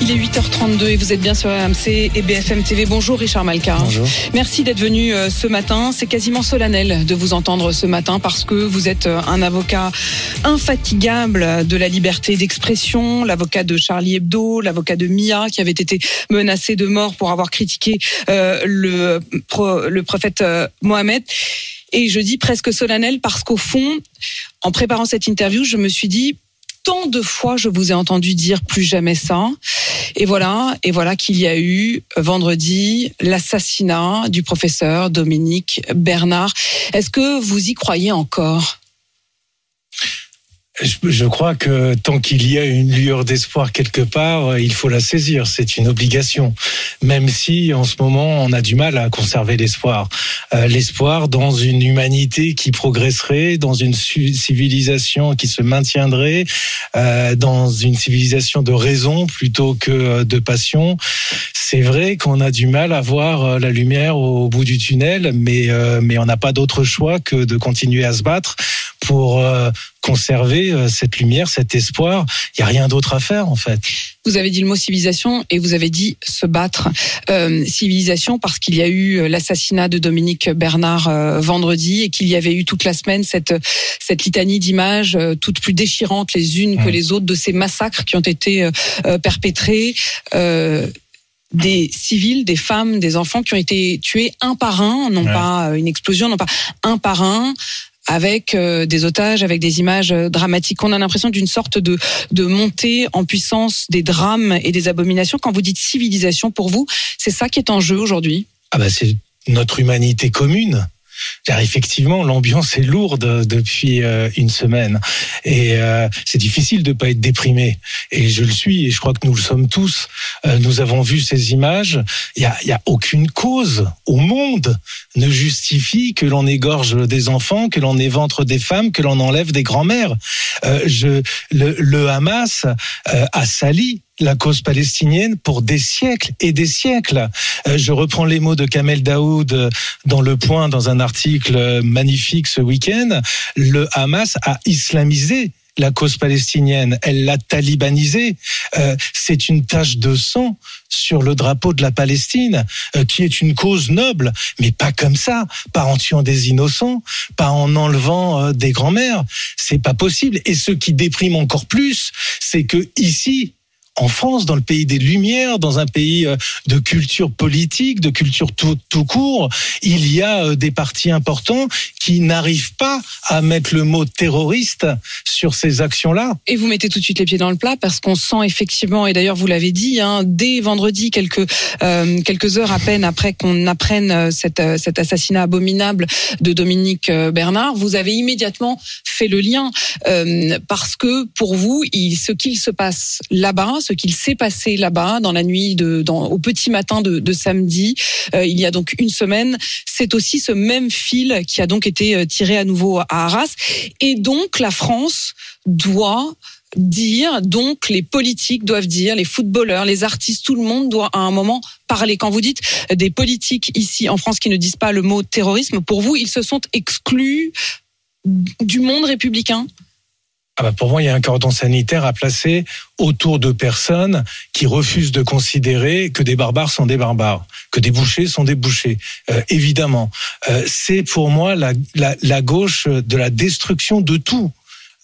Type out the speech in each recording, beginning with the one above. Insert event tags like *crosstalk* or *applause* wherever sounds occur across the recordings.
Il est 8h32 et vous êtes bien sur RMC et BFM TV. Bonjour Richard Malka. Bonjour. Merci d'être venu euh, ce matin. C'est quasiment solennel de vous entendre ce matin parce que vous êtes euh, un avocat infatigable de la liberté d'expression, l'avocat de Charlie Hebdo, l'avocat de Mia qui avait été menacé de mort pour avoir critiqué euh, le, le prophète Mohamed. Et je dis presque solennel parce qu'au fond, en préparant cette interview, je me suis dit, tant de fois je vous ai entendu dire plus jamais ça. Et voilà, et voilà qu'il y a eu vendredi l'assassinat du professeur Dominique Bernard. Est-ce que vous y croyez encore? Je, je crois que tant qu'il y a une lueur d'espoir quelque part, il faut la saisir. C'est une obligation. Même si en ce moment on a du mal à conserver l'espoir. Euh, l'espoir dans une humanité qui progresserait, dans une civilisation qui se maintiendrait, euh, dans une civilisation de raison plutôt que euh, de passion. C'est vrai qu'on a du mal à voir euh, la lumière au bout du tunnel, mais, euh, mais on n'a pas d'autre choix que de continuer à se battre pour euh, conserver euh, cette lumière, cet espoir. Il n'y a rien d'autre à faire en fait. Vous avez dit le mot civilisation et vous avez dit se battre. Euh, civilisation parce qu'il y a eu l'assassinat de Dominique Bernard vendredi et qu'il y avait eu toute la semaine cette, cette litanie d'images toutes plus déchirantes les unes que les autres de ces massacres qui ont été perpétrés. Des civils, des femmes, des enfants qui ont été tués un par un, non Ouais. pas une explosion, non pas un par un, avec euh, des otages, avec des images euh, dramatiques. On a l'impression d'une sorte de, de montée en puissance des drames et des abominations. Quand vous dites civilisation, pour vous, c'est ça qui est en jeu aujourd'hui? Ah bah c'est notre humanité commune. Car effectivement, l'ambiance est lourde depuis euh, une semaine et euh, c'est difficile de pas être déprimé. Et je le suis et je crois que nous le sommes tous. Euh, nous avons vu ces images. Il y a, y a aucune cause au monde ne justifie que l'on égorge des enfants, que l'on éventre des femmes, que l'on enlève des grands-mères. Euh, je, le, le Hamas euh, a sali la cause palestinienne pour des siècles et des siècles. Euh, je reprends les mots de Kamel Daoud euh, dans Le Point, dans un article magnifique ce week-end. Le Hamas a islamisé la cause palestinienne, elle l'a talibanisée. Euh, c'est une tache de sang sur le drapeau de la Palestine, qui est une cause noble, mais pas comme ça, pas en tuant des innocents, pas en enlevant des grands-mères. C'est pas possible. Et ce qui déprime encore plus, c'est que ici, en France, dans le pays des Lumières, dans un pays euh, de culture politique, de culture tout, court, il y a euh, des partis importants qui n'arrivent pas à mettre le mot terroriste sur ces actions-là. Et vous mettez tout de suite les pieds dans le plat parce qu'on sent effectivement, et d'ailleurs vous l'avez dit, hein, dès vendredi, quelques euh, quelques heures à peine après qu'on apprenne cet, assassinat abominable de Dominique Bernard, vous avez immédiatement fait le lien parce que pour vous, ce qu'il se passe là-bas, ce qu'il s'est passé là-bas dans la nuit de, au petit matin de, samedi, euh, il y a donc une semaine, c'est aussi ce même fil qui a donc été euh, tiré à nouveau à Arras, et donc la France doit dire, donc les politiques doivent dire, les footballeurs, les artistes, tout le monde doit à un moment parler. Quand vous dites des politiques ici en France qui ne disent pas le mot terrorisme, pour vous, ils se sont exclus du monde républicain? Ah bah pour moi, il y a un cordon sanitaire à placer autour de personnes qui refusent de considérer que des barbares sont des barbares, que des bouchers sont des bouchers. Euh, évidemment, Euh, c'est pour moi la, la, la gauche de la destruction de tout.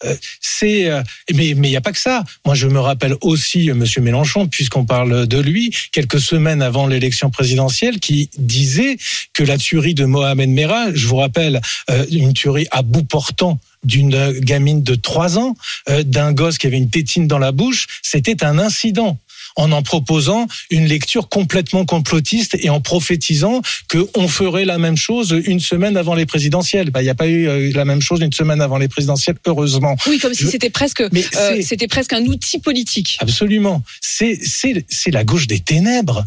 Euh, c'est euh, mais mais il y a pas que ça. Moi je me rappelle aussi euh, monsieur Mélenchon puisqu'on parle de lui quelques semaines avant l'élection présidentielle qui disait que la tuerie de Mohamed Merah, je vous rappelle euh, une tuerie à bout portant d'une gamine de 3 ans, euh, d'un gosse qui avait une tétine dans la bouche, c'était un incident en en proposant une lecture complètement complotiste et en prophétisant qu'on ferait la même chose une semaine avant les présidentielles. Bah, Il n'y a pas eu euh, la même chose une semaine avant les présidentielles, heureusement. Oui, comme si Je- c'était presque, euh, c'était presque un outil politique. Absolument. C'est c'est c'est la gauche des ténèbres.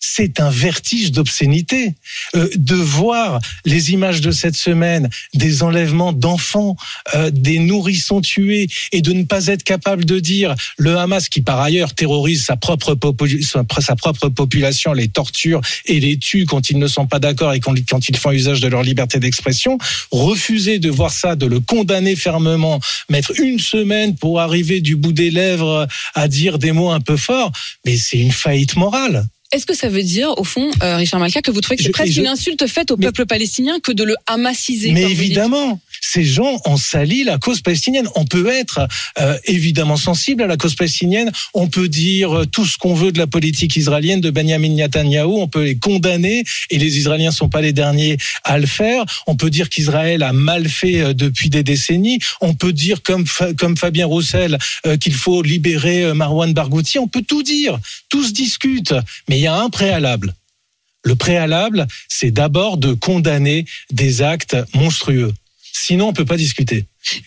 C'est un vertige d'obscénité. Euh, de voir les images de cette semaine, des enlèvements d'enfants, euh, des nourrissons tués, et de ne pas être capable de dire le Hamas, qui par ailleurs terrorise sa propre, sa propre population, les torture et les tue quand ils ne sont pas d'accord et quand, ils font usage de leur liberté d'expression, refuser de voir ça, de le condamner fermement, mettre une semaine pour arriver du bout des lèvres à dire des mots un peu forts, mais c'est une faillite morale. Est-ce que ça veut dire, au fond, euh, Richard Malka, que vous trouvez que c'est presque une insulte faite au peuple palestinien que de le hamassiser Mais évidemment, ces gens ont sali la cause palestinienne. On peut être euh, évidemment sensible à la cause palestinienne. On peut dire tout ce qu'on veut de la politique israélienne de Benjamin Netanyahu. On peut les condamner et les Israéliens sont pas les derniers à le faire. On peut dire qu'Israël a mal fait euh, depuis des décennies. On peut dire comme comme Fabien Roussel euh, qu'il faut libérer Marwan Barghouti. On peut tout dire. Tout se discute. Mais il y a un préalable. Le préalable, c'est d'abord de condamner des actes monstrueux. Sinon, on peut pas discuter.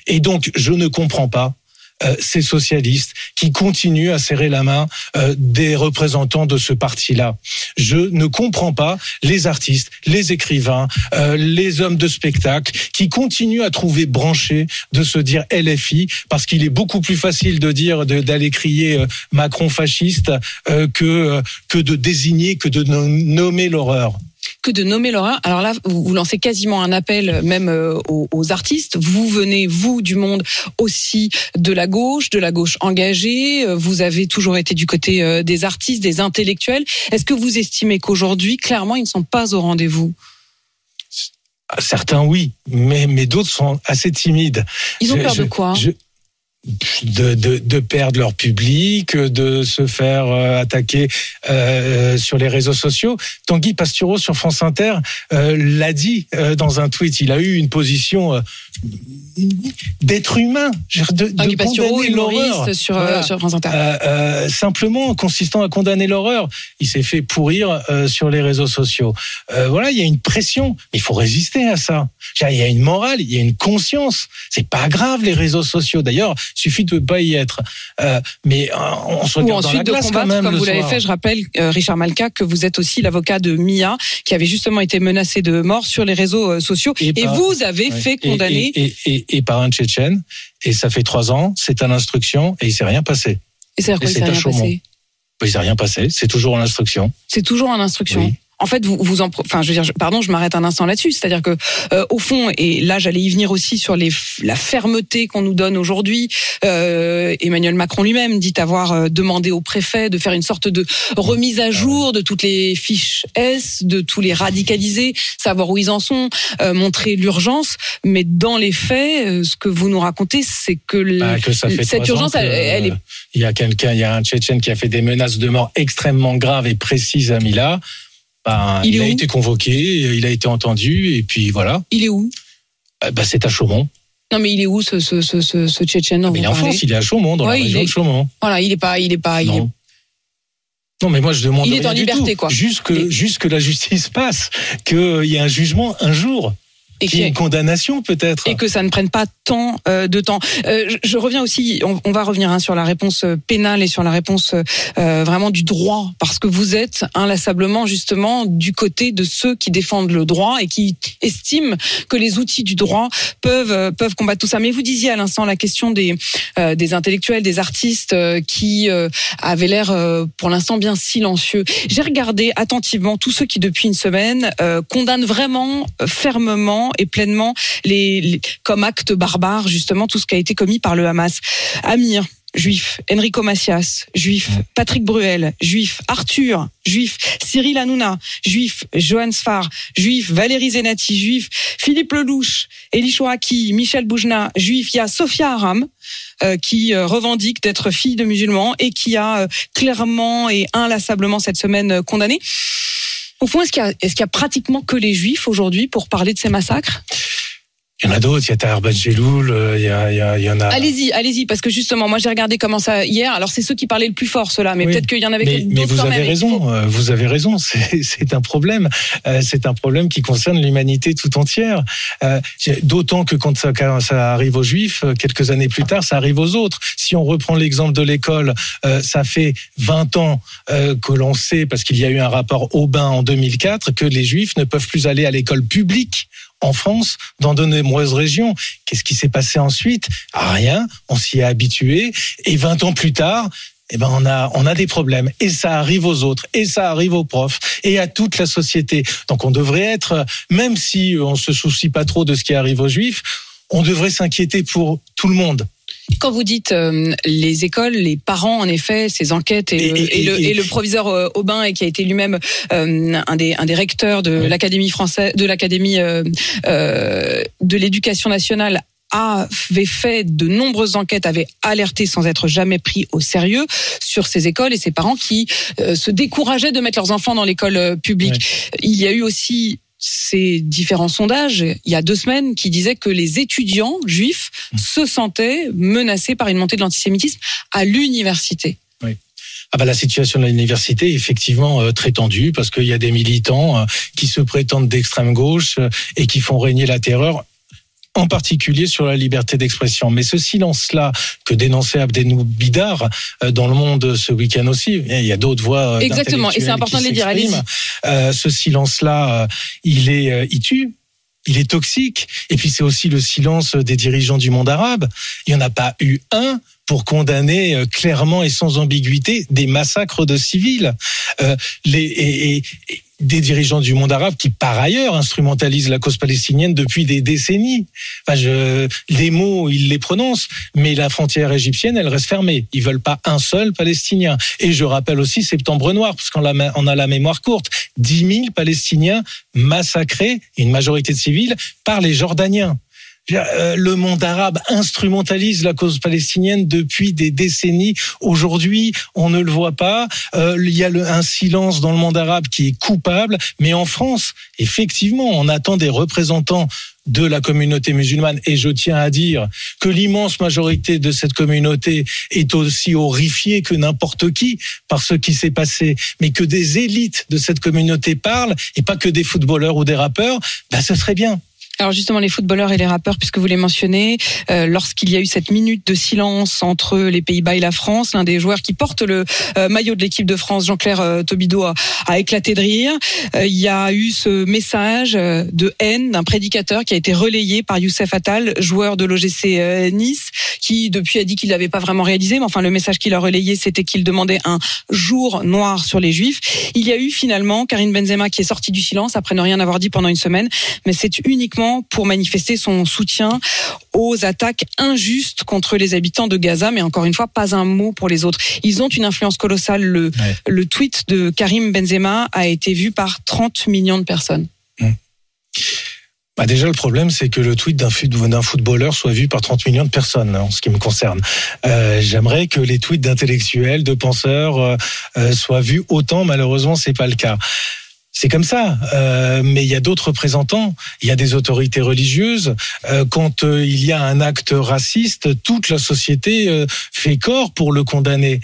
Et donc, je ne comprends pas euh, ces socialistes qui continuent à serrer la main euh, des représentants de ce parti-là. Je ne comprends pas les artistes, les écrivains, euh, les hommes de spectacle qui continuent à trouver branché de se dire LFI parce qu'il est beaucoup plus facile de dire d'aller crier Macron fasciste que que de désigner que de nommer l'horreur que de nommer l'horreur. Alors là, vous, lancez quasiment un appel même euh, aux, artistes. Vous venez, vous, du monde aussi de la gauche, de la gauche engagée. Euh, vous avez toujours été du côté euh, des artistes, des intellectuels. Est-ce que vous estimez qu'aujourd'hui, clairement, ils ne sont pas au rendez-vous? Certains oui, mais, mais d'autres sont assez timides. Ils ont peur de quoi? De, de, de, perdre leur public, de se faire euh, attaquer euh, sur les réseaux sociaux. Tanguy Pastureau sur France Inter euh, l'a dit euh, dans un tweet. Il a eu une position d'être humain, de, de condamner l'horreur. Sur, sur France Inter. simplement consistant à condamner l'horreur. Il s'est fait pourrir sur les réseaux sociaux. voilà, il y a une pression. Il faut résister à ça. Il y a une morale, il y a une conscience. C'est pas grave les réseaux sociaux. D'ailleurs, il suffit de pas y être. Euh, mais euh, on se regarde dans la glace quand même. Comme vous l'avez fait, je rappelle, euh, Richard Malka, que vous êtes aussi l'avocat de Mia, qui avait justement été menacé de mort sur les réseaux sociaux. Et, vous avez fait condamner. Et, par un Tchétchène. Et ça fait trois ans, c'est à l'instruction et il s'est rien passé. Et c'est à quoi il s'est rien passé? Il s'est rien passé, c'est toujours en instruction. C'est toujours en instruction en fait, vous, vous en, enfin, je veux dire, pardon, je m'arrête un instant là-dessus. C'est-à-dire que, euh, au fond, et là, j'allais y venir aussi sur les, la fermeté qu'on nous donne aujourd'hui. Euh, Emmanuel Macron lui-même dit avoir euh, demandé au préfet de faire une sorte de remise à jour de toutes les fiches S, de tous les radicalisés, savoir où ils en sont, euh, montrer l'urgence. Mais dans les faits, ce que vous nous racontez, c'est que, bah, que cette urgence, elle, est. Il y a quelqu'un, il y a un Tchétchène qui a fait des menaces de mort extrêmement graves et précises à Mila. Ben, il, a été convoqué, il a été entendu, et puis voilà. Il est où? Bah, C'est à Chaumont. Non, mais il est où ce, ce, ce, ce, ce Tchétchène Il est en France, il est à Chaumont, dans la région est... de Chaumont. Voilà, il est pas, il est pas, non. Non, mais moi je demande. Il est en liberté, quoi. Juste que, juste que la justice *laughs* passe, qu'il y ait un jugement un jour et qu'il y ait une condamnation peut-être. Et que ça ne prenne pas tant euh, de temps. Euh, je, reviens aussi, on, va revenir hein, sur la réponse euh, pénale et sur la réponse vraiment du droit, parce que vous êtes inlassablement justement du côté de ceux qui défendent le droit et qui estiment que les outils du droit peuvent peuvent combattre tout ça. Mais vous disiez à l'instant la question des des intellectuels, des artistes qui avaient l'air pour l'instant bien silencieux. J'ai regardé attentivement tous ceux qui depuis une semaine condamnent vraiment fermement et pleinement les, comme acte barbare justement tout ce qui a été commis par le Hamas. Amir, juif, Enrico Macias, juif, Patrick Bruel, juif, Arthur, juif, Cyril Hanouna, juif, Johan Sfar, juif, Valérie Zenati, juif, Philippe Lelouch, Elie Chouaki, Michel Boujna, juif, il y a Sophia Aram, euh, qui euh, revendique d'être fille de musulmans et qui a euh, clairement et inlassablement cette semaine condamné. Au fond, est-ce qu'il y, a, pratiquement que les juifs aujourd'hui pour parler de ces massacres? Il y en a d'autres, il y a Tahar euh, il y, a, il y, a, il y en a. Allez-y, allez-y, parce que justement, moi j'ai regardé comment ça hier. Alors c'est ceux qui parlaient le plus fort, ceux-là, mais Oui. peut-être qu'il y en avait d'autres mais vous quand avez même. Il faut- raison, euh, vous avez raison. *laughs* C'est un problème. Euh, C'est un problème qui concerne l'humanité tout entière. Euh, D'autant que quand ça, quand ça arrive aux Juifs, euh, quelques années plus tard, ça arrive aux autres. Si on reprend l'exemple de l'école, euh, ça fait 20 ans euh, que l'on sait, parce qu'il y a eu un rapport Aubin en 2004, que les Juifs ne peuvent plus aller à l'école publique en France, dans de nombreuses régions. Qu'est-ce qui s'est passé ensuite? Ah, Rien, on s'y est habitué. Et 20 ans plus tard, eh ben on a on a des problèmes et ça arrive aux autres et ça arrive aux profs et à toute la société. Donc on devrait être même si on se soucie pas trop de ce qui arrive aux juifs, on devrait s'inquiéter pour tout le monde. Quand vous dites euh, les écoles, les parents, en effet, ces enquêtes et, Et- le, et- et le, le proviseur euh, Aubin, et qui a été lui-même euh, un, des, un des recteurs de l'académie française, de l'académie euh, euh, de l'éducation nationale avait fait de nombreuses enquêtes, avait alerté sans être jamais pris au sérieux sur ces écoles et ces parents qui euh, se décourageaient de mettre leurs enfants dans l'école euh, publique. Il y a eu aussi ces différents sondages, il y a deux semaines, qui disaient que les étudiants juifs se sentaient menacés par une montée de l'antisémitisme à l'université. Ah bah la situation de l'université est effectivement euh, très tendue parce qu'il y a des militants euh, qui se prétendent d'extrême gauche euh, et qui font régner la terreur en particulier sur la liberté d'expression. Mais ce silence-là que dénonçait Abdenou Bidar euh, dans le monde ce week-end aussi, il y a d'autres voix. euh, Exactement, et c'est important de les dire, s'expriment. Euh, ce silence-là, euh, il est, euh, il tue. Il est toxique. Et puis c'est aussi le silence des dirigeants du monde arabe. Il n'y en a pas eu un pour condamner clairement et sans ambiguïté des massacres de civils. Euh, les, et- et des dirigeants du monde arabe qui, par ailleurs, instrumentalisent la cause palestinienne depuis des décennies. Je, les mots, ils les prononcent, mais la frontière égyptienne, elle reste fermée. Ils veulent pas un seul Palestinien. Et je rappelle aussi Septembre Noir, parce qu'on a, a la mémoire courte. 10 000 Palestiniens massacrés, une majorité de civils, par les Jordaniens. Euh, Le monde arabe instrumentalise la cause palestinienne depuis des décennies. Aujourd'hui, on ne le voit pas. Euh, il y a un silence dans le monde arabe qui est coupable. Mais en France, effectivement, on attend des représentants de la communauté musulmane. Et je tiens à dire que l'immense majorité de cette communauté est aussi horrifiée que n'importe qui par ce qui s'est passé. Mais que des élites de cette communauté parlent et pas que des footballeurs ou des rappeurs, bah, ce serait bien. Alors justement, les footballeurs et les rappeurs, puisque vous les mentionnez, euh, lorsqu'il y a eu cette minute de silence entre les Pays-Bas et la France, l'un des joueurs qui porte le euh, maillot de l'équipe de France, Jean-Claire euh, Tobido, a, a éclaté de rire. Euh, il y a eu ce message euh, de haine d'un prédicateur qui a été relayé par Youssef Attal, joueur de l'OGC Nice, qui depuis a dit qu'il l'avait pas vraiment réalisé, mais enfin le message qu'il a relayé, c'était qu'il demandait un jour noir sur les Juifs. Il y a eu finalement Karine Benzema qui est sortie du silence après ne rien avoir dit pendant une semaine, mais c'est uniquement pour manifester son soutien aux attaques injustes contre les habitants de Gaza, mais encore une fois, pas un mot pour les autres. Ils ont une influence colossale. Le, Ouais. le tweet de Karim Benzema a été vu par 30 millions de personnes. Bah déjà, le problème, c'est que le tweet d'un footballeur soit vu par 30 millions de personnes, en ce qui me concerne. Euh, J'aimerais que les tweets d'intellectuels, de penseurs, euh, euh, soient vus autant. Malheureusement, c'est pas le cas. C'est comme ça, euh, mais il y a d'autres représentants, il y a des autorités religieuses. Euh, quand euh, il y a un acte raciste, toute la société euh, fait corps pour le condamner.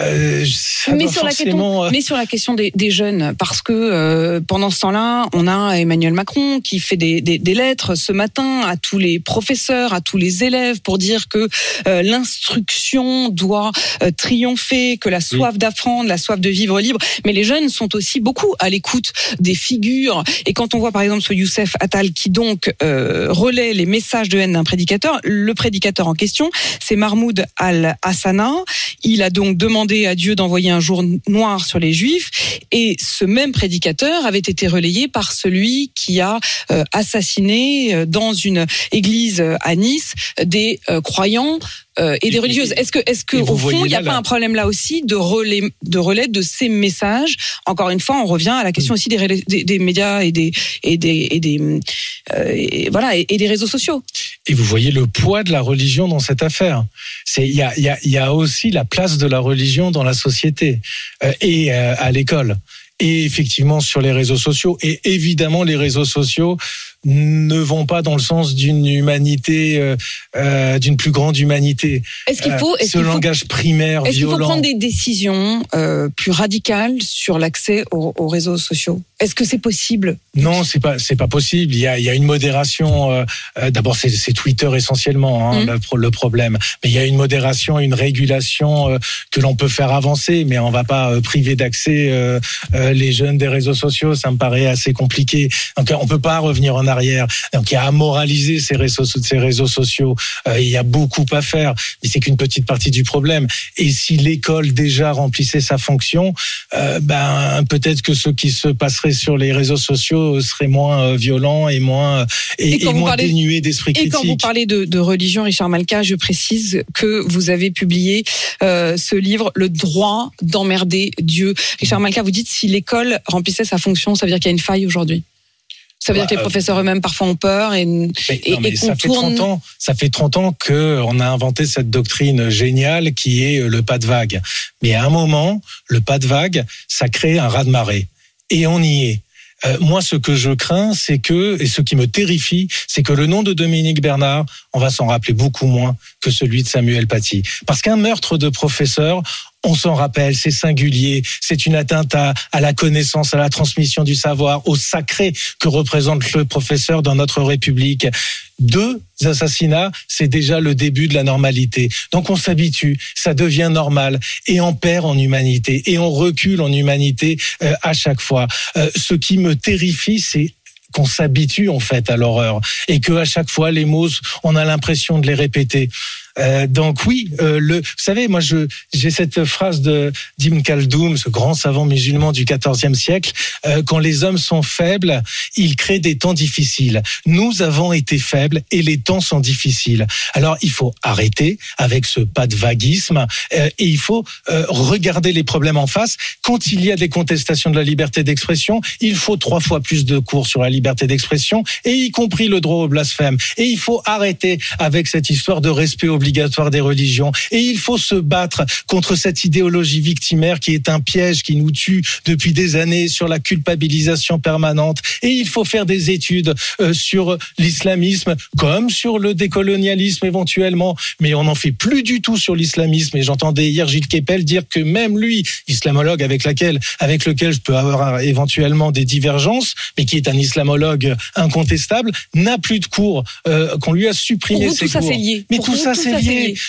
Euh, mais sur, la forcément, question, euh, mais sur la question des, des jeunes, parce que euh, pendant ce temps-là, on a Emmanuel Macron qui fait des, des, des lettres ce matin à tous les professeurs, à tous les élèves pour dire que euh, l'instruction doit euh, triompher, que la soif d'apprendre, la soif de vivre libre. Mais les jeunes sont aussi beaucoup à l'écoute des figures. Et quand on voit par exemple ce Youssef Attal qui donc euh, relaie les messages de haine d'un prédicateur, le prédicateur en question, c'est Mahmoud Al-Hassana. Il a donc demandé à Dieu d'envoyer un jour noir sur les Juifs. Et ce même prédicateur avait été relayé par celui qui a euh, assassiné euh, dans une église euh, à Nice des euh, croyants euh, et des religieuses. Est-ce que, est-ce que au fond, il n'y a là, pas un problème là aussi de relais, de relais de ces messages? Encore une fois, on revient à la question aussi des, relais- des, des médias et des et des et des euh, et voilà et, et des réseaux sociaux. Et vous voyez le poids de la religion dans cette affaire. C'est il y a, il y, a, y a aussi la place de la religion dans la société euh, et euh, à l'école et effectivement sur les réseaux sociaux et évidemment les réseaux sociaux ne vont pas dans le sens d'une humanité, euh, euh, d'une plus grande humanité. Est-ce qu'il faut, est-ce Ce qu'il faut, langage primaire, est-ce qu'il faut violent. prendre des décisions euh, plus radicales sur l'accès aux, aux réseaux sociaux? Est-ce que c'est possible? Non, c'est pas c'est pas possible. Il y a il y a une modération. euh, euh, D'abord, c'est Twitter essentiellement hein, Mm. le, pro- le problème. Mais il y a une modération, une régulation euh, que l'on peut faire avancer, mais on va pas euh, priver d'accès euh, euh, les jeunes des réseaux sociaux. Ça me paraît assez compliqué. Donc on peut pas revenir en arrière. Donc il y a à moraliser ces réseaux ces réseaux sociaux. Euh, il y a beaucoup à faire, mais c'est qu'une petite partie du problème. Et si l'école déjà remplissait sa fonction, euh, ben peut-être que ce qui se passerait sur les réseaux sociaux serait moins euh, violent et moins et, Et quand et vous moins parlez- dénué d'esprit Et quand vous critique. parlez de, de religion, Richard Malka, je précise que vous avez publié euh, ce livre, Le droit d'emmerder Dieu. Richard Malka, vous dites si l'école remplissait sa fonction, ça veut dire qu'il y a une faille aujourd'hui. Ça veut dire que les Bah, euh, professeurs eux-mêmes parfois ont peur et Mais, et- non, mais et ça fait tourne- 30 ans, ça fait 30 ans que on a inventé cette doctrine géniale qui est euh, le pas de vague. Mais à un moment, le pas de vague, ça crée un raz-de-marée. Et on y est. Euh, moi, ce que je crains, c'est que, et ce qui me terrifie, c'est que le nom de Dominique Bernard, on va s'en rappeler beaucoup moins que celui de Samuel Paty. Parce qu'un meurtre de professeur, on s'en rappelle, c'est singulier, c'est une atteinte à, à la connaissance, à la transmission du savoir, au sacré que représente le professeur dans notre République. Deux assassinats, c'est déjà le début de la normalité. Donc on s'habitue, ça devient normal, et on perd en humanité, et on recule en humanité euh, à chaque fois. Euh, ce qui me terrifie, c'est qu'on s'habitue en fait à l'horreur et que à chaque fois les mots on a l'impression de les répéter. Euh, donc oui, euh, le, vous savez, moi je j'ai cette phrase de d'Ibn Khaldoun, ce grand savant musulman du XIVe siècle, euh, quand les hommes sont faibles, ils créent des temps difficiles. Nous avons été faibles et les temps sont difficiles. Alors il faut arrêter avec ce pas de vaguisme euh, et il faut euh, regarder les problèmes en face. Quand il y a des contestations de la liberté d'expression, il faut trois fois plus de cours sur la liberté d'expression et y compris le droit au blasphème. Et il faut arrêter avec cette histoire de respect obligatoire des religions. Et il faut se battre contre cette idéologie victimaire qui est un piège qui nous tue depuis des années sur la culpabilisation permanente. Et il faut faire des études euh, sur l'islamisme comme sur le décolonialisme éventuellement. Mais on n'en fait plus du tout sur l'islamisme. Et j'entendais hier Gilles Kepel dire que même lui, islamologue avec laquelle, avec lequel je peux avoir éventuellement des divergences, mais qui est un islamologue incontestable, n'a plus de cours, euh, qu'on lui a pour supprimé vous ses tout cours. lié. Mais Pour tout vous, ça, c'est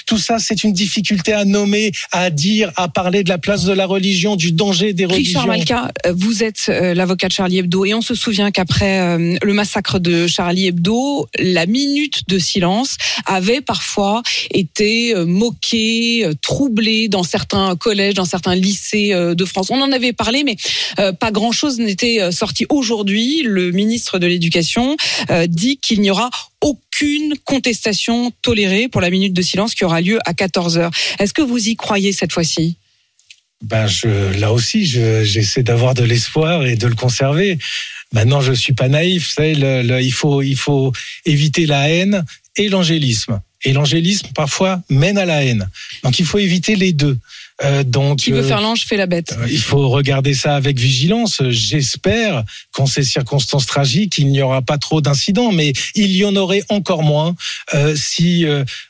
Tout ça, c'est une difficulté à nommer, à dire, à parler de la place de la religion, du danger des religions. Richard Malka, euh, vous êtes euh, l'avocat de Charlie Hebdo et on se souvient qu'après euh, le massacre de Charlie Hebdo, la minute de silence avait parfois été moquée, troublée dans certains collèges, dans certains lycées de France. On en avait parlé, mais pas grand-chose n'était sorti. Aujourd'hui, le ministre de l'Éducation dit qu'il n'y aura aucune contestation tolérée pour la minute de silence qui aura lieu à 14 heures. Est-ce que vous y croyez cette fois-ci? Ben je, là aussi, je- j'essaie d'avoir de l'espoir et de le conserver. Maintenant, je suis pas naïf. Il faut, il faut éviter la haine et l'angélisme. Et l'angélisme parfois mène à la haine. Donc, il faut éviter les deux. Euh, donc, Qui veut euh, faire l'ange fait la bête. Euh, Il faut regarder ça avec vigilance. J'espère qu'en ces circonstances tragiques, il n'y aura pas trop d'incidents, mais il y en aurait encore moins si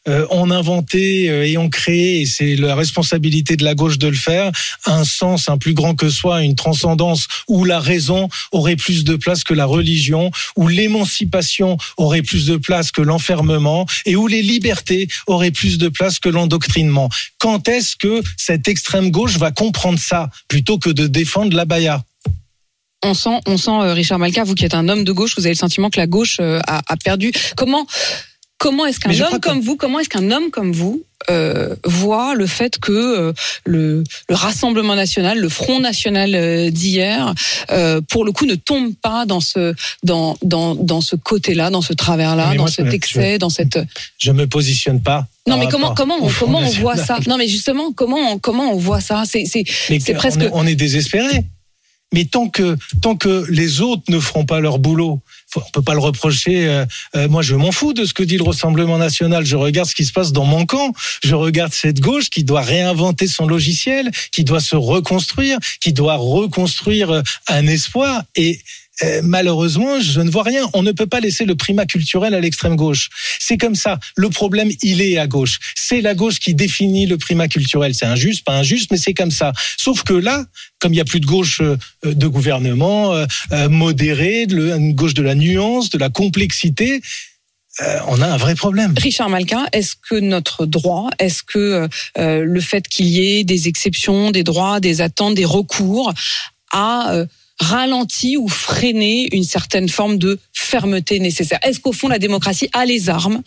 on inventait et on créait, et c'est la responsabilité de la gauche de le faire, un sens un plus grand que soi, une transcendance où la raison aurait plus de place que la religion, où l'émancipation aurait plus de place que l'enfermement, et où les libertés auraient plus de place que l'endoctrinement. Quand est-ce que cette extrême gauche va comprendre ça plutôt que de défendre la baya On sent, on sent euh, Richard Malka, vous qui êtes un homme de gauche, vous avez le sentiment que la gauche euh, a, a perdu. Comment, comment est-ce qu'un homme que- comme vous, comment est-ce qu'un homme comme vous euh, voit le fait que euh, le, le Rassemblement national, le Front national euh, d'hier, euh, pour le coup, ne tombe pas dans ce dans dans dans ce côté-là, dans ce travers-là, dans cet je- excès, dans cette Je me positionne pas. non mais comment comment on, comment on voit ça? Non mais justement comment on, comment on voit ça? C'est c'est c'est on presque- est- on est désespéré. Mais tant que tant que les autres ne feront pas leur boulot, on peut pas le reprocher. euh, euh, moi, je m'en fous de ce que dit le Rassemblement national. Je regarde ce qui se passe dans mon camp. Je regarde cette gauche qui doit réinventer son logiciel, qui doit se reconstruire, qui doit reconstruire euh, un espoir. Et euh, malheureusement, je ne vois rien. On ne peut pas laisser le primat culturel à l'extrême gauche. C'est comme ça. Le problème, il est à gauche. C'est la gauche qui définit le primat culturel. C'est injuste, pas injuste, mais c'est comme ça. Sauf que là, comme il n'y a plus de gauche euh, de gouvernement euh, euh, modéré, de, une gauche de la nuance, de la complexité, on a un vrai problème. Richard Malkin, est-ce que notre droit, est-ce que le fait qu'il y ait des exceptions, des droits, des attentes, des recours a euh, ralenti ou freiné une certaine forme de fermeté nécessaire Est-ce qu'au fond la démocratie a les armes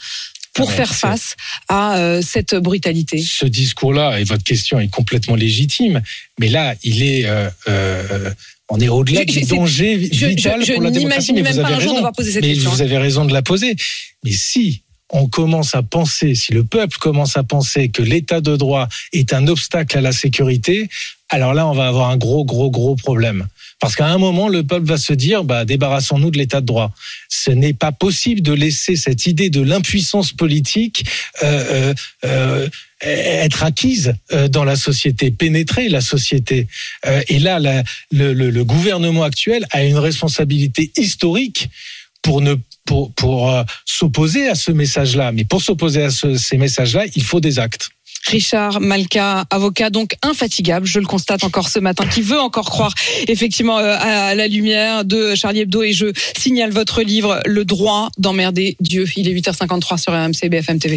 pour Ah faire face à euh, cette brutalité? Ce discours-là, et votre question est complètement légitime, mais là, il est, euh, euh, on est au-delà Je- du je- danger Je, vital je- je pour la démocratie. n'imagine Mais même vous pas avez un jour raison. devoir poser cette Mais question. vous avez raison de la poser. Mais si on commence à penser, si le peuple commence à penser que l'état de droit est un obstacle à la sécurité, alors là, on va avoir un gros, gros, gros problème. Parce qu'à un moment, le peuple va se dire, bah, débarrassons-nous de l'état de droit. Ce n'est pas possible de laisser cette idée de l'impuissance politique euh, euh, euh, être acquise euh, dans la société, pénétrer la société. Euh, et là, le gouvernement actuel a une responsabilité historique pour euh, s'opposer à ce message-là. Mais pour s'opposer à ce- ces messages-là, il faut des actes. Richard Malka, avocat donc infatigable, je le constate encore ce matin, qui veut encore croire effectivement euh, à la lumière de Charlie Hebdo et je signale votre livre Le droit d'emmerder Dieu. Il est 8h53 sur RMC BFM TV.